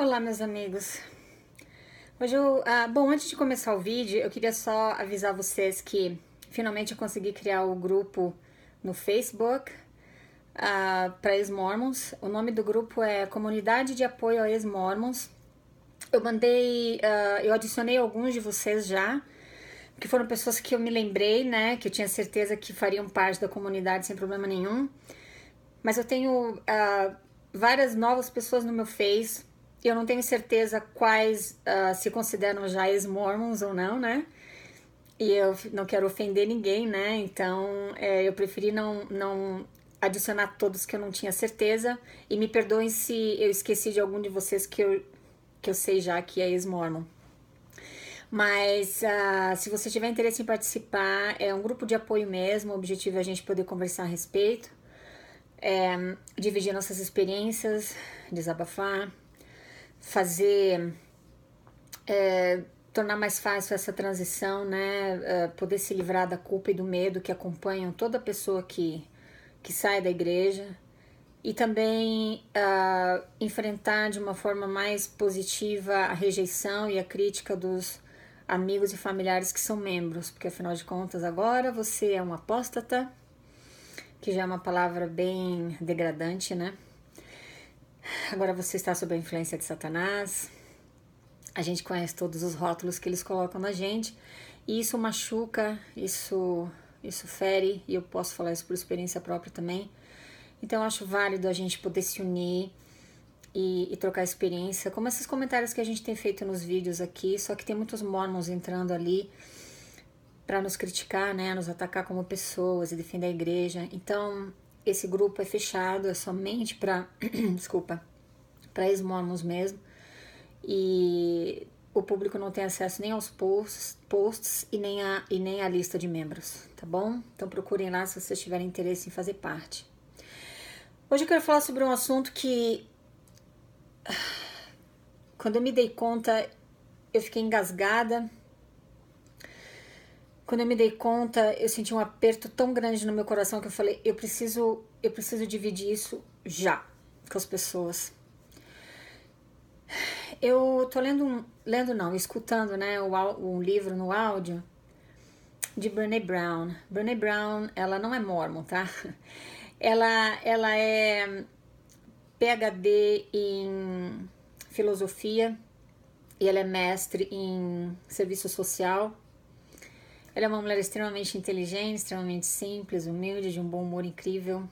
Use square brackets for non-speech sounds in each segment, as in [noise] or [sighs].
Olá, meus amigos. Hoje eu, ah, bom, antes de começar o vídeo, eu queria só avisar vocês que finalmente eu consegui criar o grupo no Facebook ah, para ex-mormons. O nome do grupo é Comunidade de Apoio a Ex-Mormons. Eu mandei, ah, eu adicionei alguns de vocês já, que foram pessoas que eu me lembrei, né, que eu tinha certeza que fariam parte da comunidade sem problema nenhum. Mas eu tenho várias novas pessoas no meu Face eu não tenho certeza quais uh, se consideram já ex-mormons ou não, né? E eu não quero ofender ninguém, né? Então é, eu preferi não, não adicionar todos que eu não tinha certeza. E me perdoem se eu esqueci de algum de vocês que eu, que eu sei já que é ex-mormon. Mas uh, se você tiver interesse em participar, é um grupo de apoio mesmo. O objetivo é a gente poder conversar a respeito, é, dividir nossas experiências, desabafar fazer é, tornar mais fácil essa transição, né? É, poder se livrar da culpa e do medo que acompanham toda pessoa que, que sai da igreja e também uh, enfrentar de uma forma mais positiva a rejeição e a crítica dos amigos e familiares que são membros, porque afinal de contas agora você é um apóstata, que já é uma palavra bem degradante, né? Agora você está sob a influência de Satanás. A gente conhece todos os rótulos que eles colocam na gente. E isso machuca, isso, isso fere, e eu posso falar isso por experiência própria também. Então acho válido a gente poder se unir e, e, trocar experiência, como esses comentários que a gente tem feito nos vídeos aqui, só que tem muitos mormons entrando ali para nos criticar, né, nos atacar como pessoas e defender a igreja. Então, esse grupo é fechado, é somente para, [clears throat] desculpa, para ex-mormons mesmo. E o público não tem acesso nem aos posts, posts e, nem a, e nem à lista de membros, tá bom? Então procurem lá se vocês tiverem interesse em fazer parte. Hoje eu quero falar sobre um assunto que, [sighs] quando eu me dei conta, eu fiquei engasgada quando eu me dei conta, eu senti um aperto tão grande no meu coração que eu falei, eu preciso, eu preciso dividir isso já com as pessoas. Eu tô lendo lendo não, escutando, né, o, um livro no áudio de Brené Brown. Brené Brown, ela não é mormon, tá? Ela, ela é PhD em filosofia e ela é mestre em serviço social ela é uma mulher extremamente inteligente, extremamente simples, humilde, de um bom humor incrível.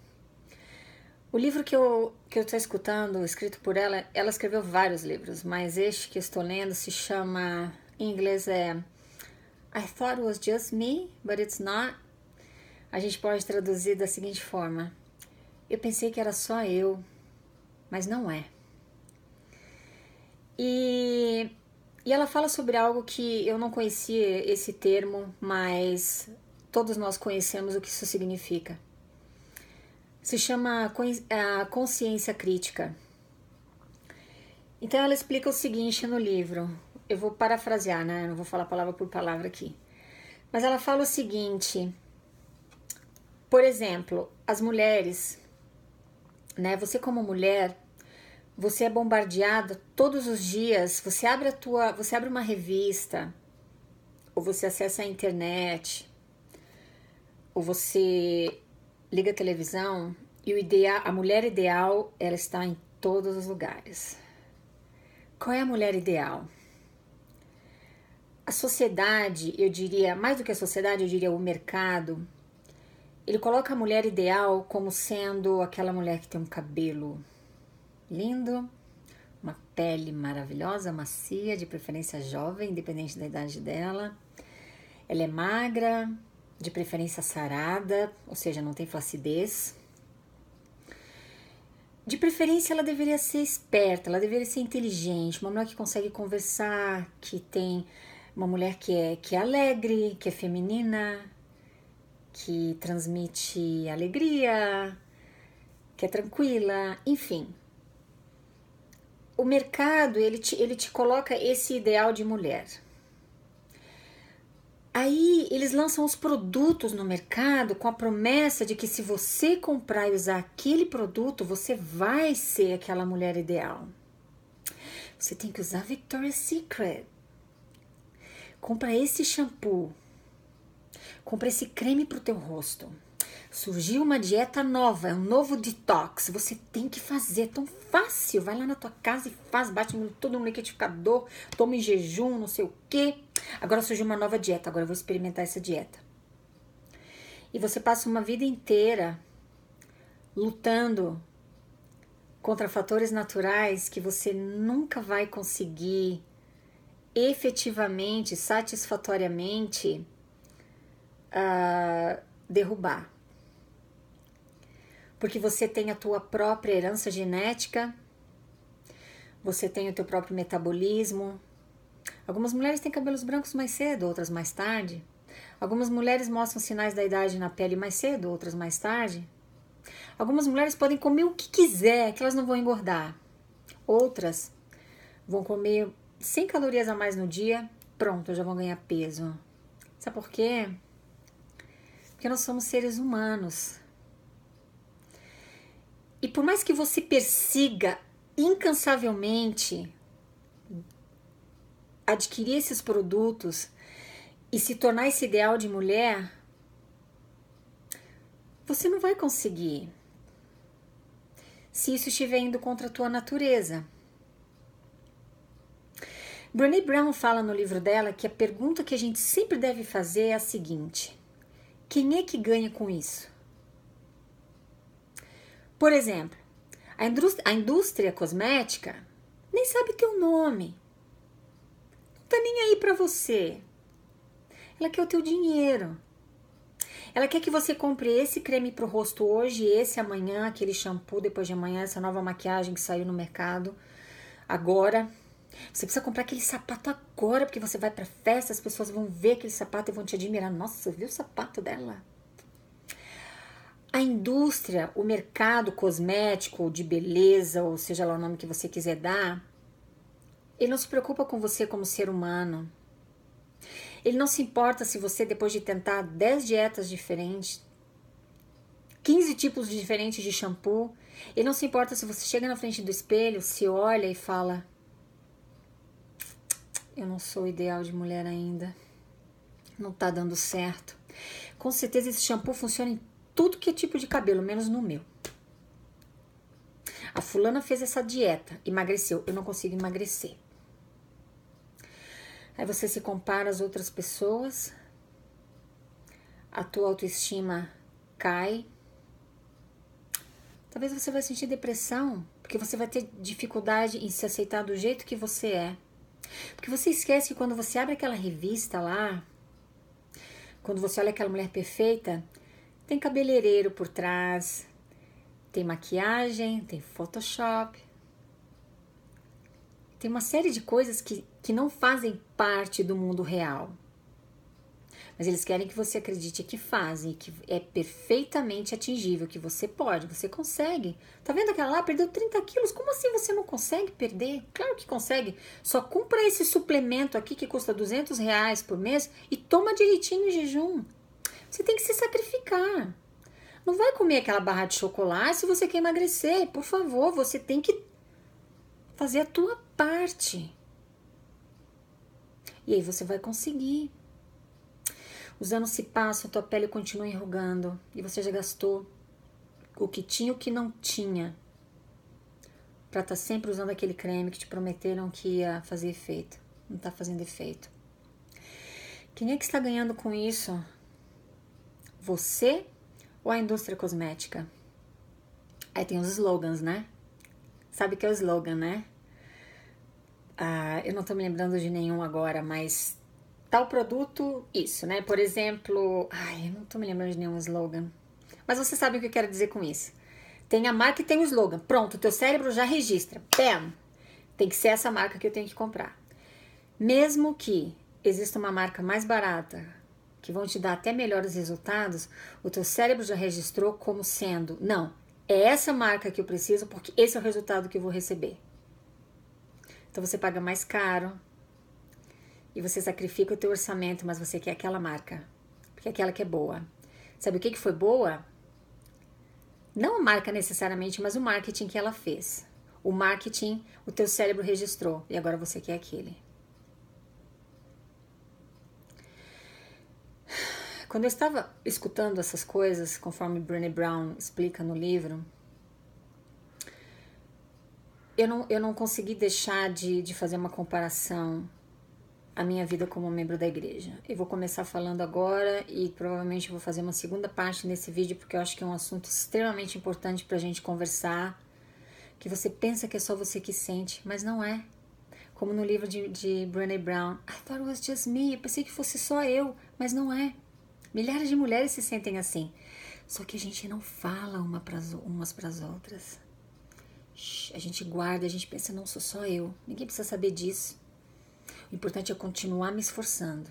O livro que eu que eu estou escutando, escrito por ela, ela escreveu vários livros, mas este que estou lendo se chama, em inglês é I thought it was just me, but it's not. A gente pode traduzir da seguinte forma: Eu pensei que era só eu, mas não é. E e ela fala sobre algo que eu não conhecia esse termo, mas todos nós conhecemos o que isso significa. Se chama a consciência crítica. Então ela explica o seguinte no livro. Eu vou parafrasear, né? Não vou falar palavra por palavra aqui. Mas ela fala o seguinte: por exemplo, as mulheres, né? Você como mulher, você é bombardeada todos os dias, você abre a tua, você abre uma revista, ou você acessa a internet, ou você liga a televisão e o ideal, a mulher ideal, ela está em todos os lugares. Qual é a mulher ideal? A sociedade, eu diria, mais do que a sociedade, eu diria o mercado, ele coloca a mulher ideal como sendo aquela mulher que tem um cabelo lindo, uma pele maravilhosa, macia, de preferência jovem, independente da idade dela. Ela é magra, de preferência sarada, ou seja, não tem flacidez. De preferência, ela deveria ser esperta, ela deveria ser inteligente, uma mulher que consegue conversar, que tem uma mulher que é, que é alegre, que é feminina, que transmite alegria, que é tranquila, enfim, o mercado ele te, ele te coloca esse ideal de mulher. Aí eles lançam os produtos no mercado com a promessa de que se você comprar e usar aquele produto, você vai ser aquela mulher ideal. Você tem que usar Victoria's Secret. Compra esse shampoo. Compra esse creme pro teu rosto. Surgiu uma dieta nova, é um novo detox. Você tem que fazer, é tão fácil. Vai lá na tua casa e faz, bate tudo no liquidificador, toma em jejum, não sei o quê. Agora surgiu uma nova dieta, agora eu vou experimentar essa dieta. E você passa uma vida inteira lutando contra fatores naturais que você nunca vai conseguir efetivamente, satisfatoriamente uh, derrubar. Porque você tem a tua própria herança genética, você tem o teu próprio metabolismo. Algumas mulheres têm cabelos brancos mais cedo, outras mais tarde. Algumas mulheres mostram sinais da idade na pele mais cedo, outras mais tarde. Algumas mulheres podem comer o que quiser, que elas não vão engordar. Outras vão comer 100 calorias a mais no dia, pronto, já vão ganhar peso. Sabe por quê? Porque nós somos seres humanos. E por mais que você persiga incansavelmente adquirir esses produtos e se tornar esse ideal de mulher, você não vai conseguir se isso estiver indo contra a tua natureza. Brené Brown fala no livro dela que a pergunta que a gente sempre deve fazer é a seguinte: quem é que ganha com isso? Por exemplo, a indústria, a indústria cosmética nem sabe teu nome. Não tá nem aí para você. Ela quer o teu dinheiro. Ela quer que você compre esse creme pro rosto hoje, esse amanhã, aquele shampoo depois de amanhã, essa nova maquiagem que saiu no mercado agora. Você precisa comprar aquele sapato agora, porque você vai pra festa, as pessoas vão ver aquele sapato e vão te admirar. Nossa, viu o sapato dela? A indústria, o mercado cosmético, de beleza, ou seja lá o nome que você quiser dar, ele não se preocupa com você como ser humano. Ele não se importa se você, depois de tentar 10 dietas diferentes, 15 tipos diferentes de shampoo, ele não se importa se você chega na frente do espelho, se olha e fala: Eu não sou ideal de mulher ainda. Não tá dando certo. Com certeza esse shampoo funciona em tudo que é tipo de cabelo, menos no meu. A fulana fez essa dieta, emagreceu. Eu não consigo emagrecer. Aí você se compara às outras pessoas, a tua autoestima cai. Talvez você vai sentir depressão, porque você vai ter dificuldade em se aceitar do jeito que você é. Porque você esquece que quando você abre aquela revista lá, quando você olha aquela mulher perfeita, tem cabeleireiro por trás, tem maquiagem, tem Photoshop, tem uma série de coisas que, que não fazem parte do mundo real. Mas eles querem que você acredite que fazem, que é perfeitamente atingível, que você pode, você consegue. Tá vendo aquela lá? Perdeu 30 quilos. Como assim você não consegue perder? Claro que consegue. Só compra esse suplemento aqui que custa 200 reais por mês e toma direitinho em jejum. Você tem que se sacrificar. Não vai comer aquela barra de chocolate se você quer emagrecer. Por favor, você tem que fazer a tua parte. E aí você vai conseguir. Os anos se passam, tua pele continua enrugando e você já gastou o que tinha e o que não tinha para estar tá sempre usando aquele creme que te prometeram que ia fazer efeito. Não está fazendo efeito. Quem é que está ganhando com isso? Você ou a indústria cosmética? Aí tem os slogans, né? Sabe que é o slogan, né? Ah, eu não tô me lembrando de nenhum agora, mas tal produto, isso, né? Por exemplo, ai, eu não tô me lembrando de nenhum slogan. Mas você sabe o que eu quero dizer com isso. Tem a marca e tem o slogan. Pronto, teu cérebro já registra. Bam! Tem que ser essa marca que eu tenho que comprar. Mesmo que exista uma marca mais barata, que vão te dar até melhores resultados, o teu cérebro já registrou como sendo, não, é essa marca que eu preciso porque esse é o resultado que eu vou receber. Então você paga mais caro e você sacrifica o teu orçamento, mas você quer aquela marca, porque é aquela que é boa. Sabe o que, que foi boa? Não a marca necessariamente, mas o marketing que ela fez. O marketing, o teu cérebro registrou e agora você quer aquele. Quando eu estava escutando essas coisas, conforme Brené Brown explica no livro, eu não, eu não consegui deixar de, de fazer uma comparação a minha vida como membro da igreja. Eu vou começar falando agora e provavelmente vou fazer uma segunda parte nesse vídeo porque eu acho que é um assunto extremamente importante para a gente conversar. Que você pensa que é só você que sente, mas não é. Como no livro de, de Brené Brown, I thought it was just me. Eu pensei que fosse só eu, mas não é. Milhares de mulheres se sentem assim. Só que a gente não fala uma pras, umas para as outras. A gente guarda, a gente pensa, não sou só eu, ninguém precisa saber disso. O importante é continuar me esforçando.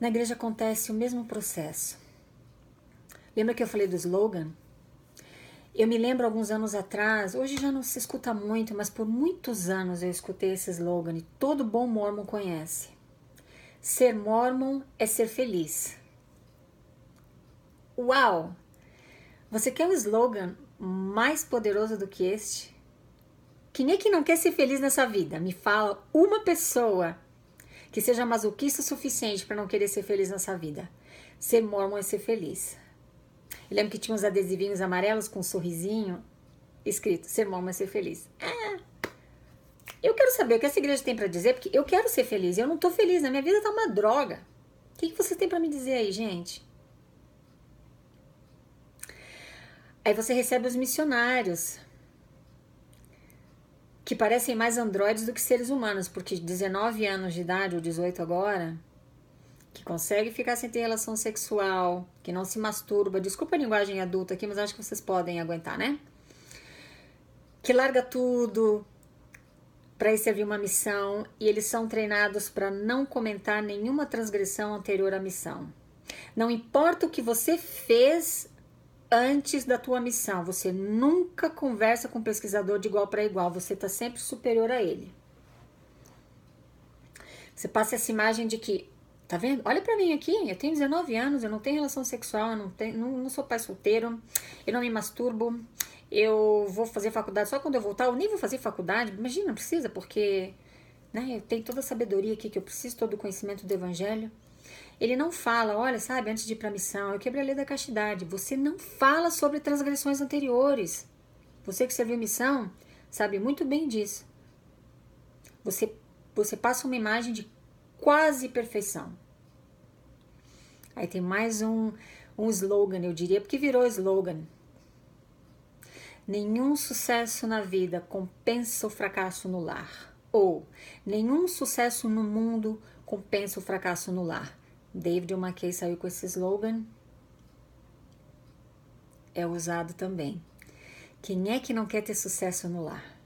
Na igreja acontece o mesmo processo. Lembra que eu falei do slogan? Eu me lembro alguns anos atrás, hoje já não se escuta muito, mas por muitos anos eu escutei esse slogan e todo bom mormon conhece. Ser mormon é ser feliz. Uau! Você quer o slogan mais poderoso do que este? Quem é que não quer ser feliz nessa vida? Me fala uma pessoa que seja masoquista o suficiente para não querer ser feliz nessa vida. Ser mormon é ser feliz. Eu lembro que tinha uns adesivinhos amarelos com um sorrisinho escrito: Ser mormon é ser feliz. Ah, eu quero saber o que essa igreja tem para dizer, porque eu quero ser feliz. Eu não tô feliz, na minha vida tá uma droga. O que, que você tem para me dizer aí, gente? Aí você recebe os missionários, que parecem mais androides do que seres humanos, porque 19 anos de idade, ou 18 agora, que consegue ficar sem ter relação sexual, que não se masturba, desculpa a linguagem adulta aqui, mas acho que vocês podem aguentar, né? Que larga tudo para ir servir uma missão e eles são treinados para não comentar nenhuma transgressão anterior à missão. Não importa o que você fez antes da tua missão. Você nunca conversa com um pesquisador de igual para igual, você está sempre superior a ele. Você passa essa imagem de que, tá vendo? Olha para mim aqui, eu tenho 19 anos, eu não tenho relação sexual, eu não, tenho, não, não sou pai solteiro, eu não me masturbo, eu vou fazer faculdade só quando eu voltar, eu nem vou fazer faculdade, imagina, não precisa, porque né, eu tenho toda a sabedoria aqui que eu preciso, todo o conhecimento do evangelho. Ele não fala, olha, sabe, antes de ir para a missão, eu quebrei a lei da castidade. Você não fala sobre transgressões anteriores. Você que serviu missão sabe muito bem disso. Você, você passa uma imagem de quase perfeição. Aí tem mais um, um slogan, eu diria, porque virou slogan. Nenhum sucesso na vida compensa o fracasso no lar. Ou nenhum sucesso no mundo compensa o fracasso no lar. David McKay saiu com esse slogan. É usado também. Quem é que não quer ter sucesso no lar?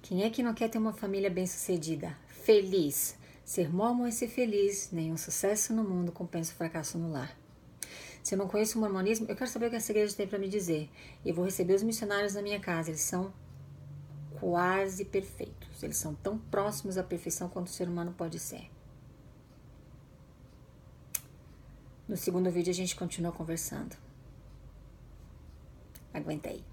Quem é que não quer ter uma família bem-sucedida? Feliz. Ser mormon é ser feliz. Nenhum sucesso no mundo compensa o fracasso no lar. Se eu não conheço o mormonismo, eu quero saber o que essa igreja tem para me dizer. Eu vou receber os missionários na minha casa. Eles são quase perfeitos. Eles são tão próximos à perfeição quanto o ser humano pode ser. No segundo vídeo a gente continua conversando. Aguenta aí.